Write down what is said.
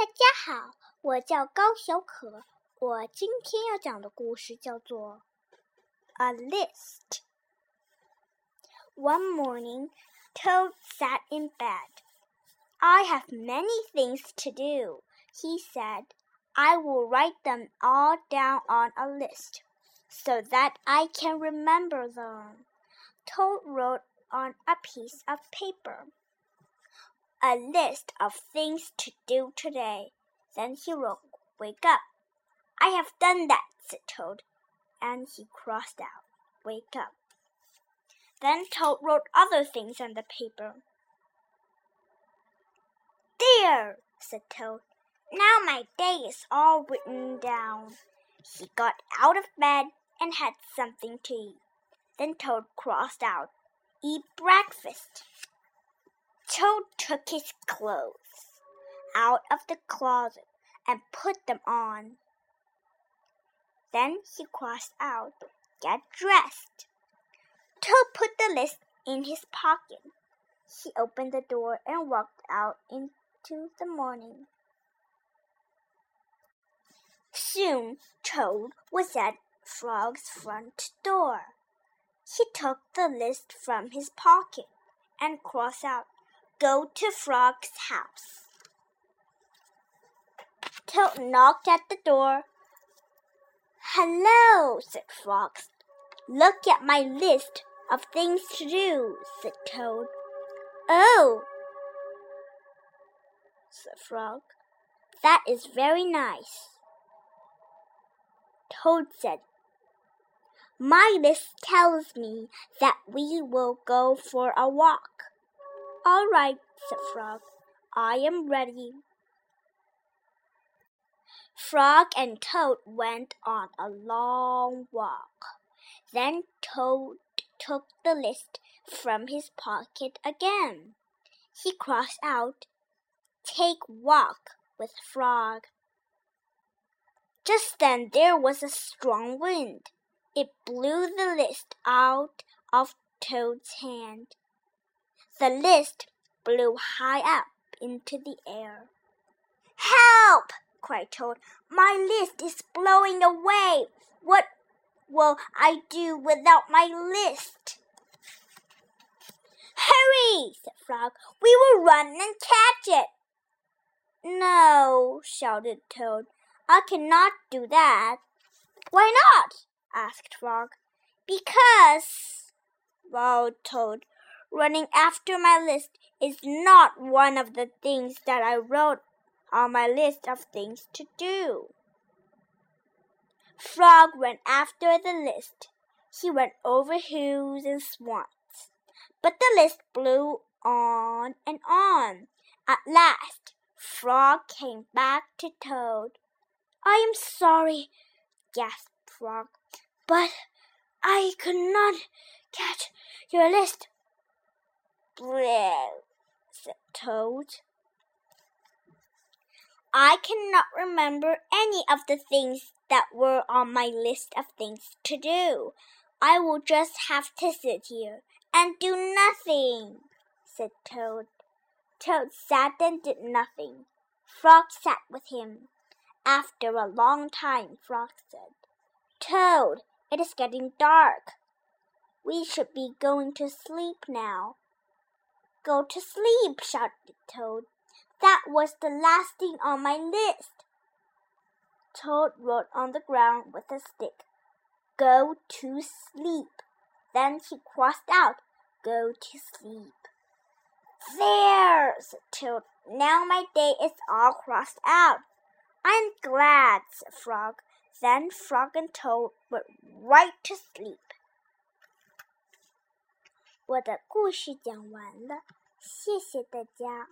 大家好，我叫高小可。我今天要讲的故事叫做《A List》。One morning, Toad sat in bed. I have many things to do, he said. I will write them all down on a list so that I can remember them. Toad wrote on a piece of paper a list of things to do today. Then he wrote, Wake up. I have done that, said Toad, and he crossed out, Wake up. Then Toad wrote other things on the paper. There, said Toad. Now my day is all written down. He got out of bed and had something to eat. Then Toad crossed out, Eat breakfast. Toad took his clothes out of the closet and put them on. Then he crossed out, Get dressed. Toad put the list in his pocket. He opened the door and walked out into the morning. Soon Toad was at Frog's front door. He took the list from his pocket and crossed out, go to Frog's house. Toad knocked at the door. Hello, said Frog. Look at my list of things to do, said Toad. Oh, said Frog. That is very nice. Toad said, My list tells me that we will go for a walk. All right, said Frog. I am ready. Frog and Toad went on a long walk. Then Toad took the list from his pocket again. He crossed out, Take walk with Frog. Just then there was a strong wind. It blew the list out of Toad's hand. The list blew high up into the air. Help! cried Toad. My list is blowing away. What will I do without my list? Hurry, said Frog. We will run and catch it. No, shouted Toad. I cannot do that. Why not? asked Frog. Because, vowed Toad, running after my list is not one of the things that I wrote on my list of things to do. Frog ran after the list. He went over hills and swamps. But the list blew on and on. At last, Frog came back to Toad. I am sorry, gasped Frog, but I could not catch your list. Well, said Toad. I cannot remember any of the things that were on my list of things to do. I will just have to sit here and do nothing, said Toad. Toad sat and did nothing. Frog sat with him. After a long time, Frog said, Toad, it is getting dark. We should be going to sleep now. Go to sleep, shouted Toad. That was the last thing on my list. Toad wrote on the ground with a stick. Go to sleep. Then he crossed out, Go to sleep. There, said Toad. Now my day is all crossed out. I'm glad, said Frog. Then Frog and Toad went right to sleep. 我的故事讲完了，谢谢大家。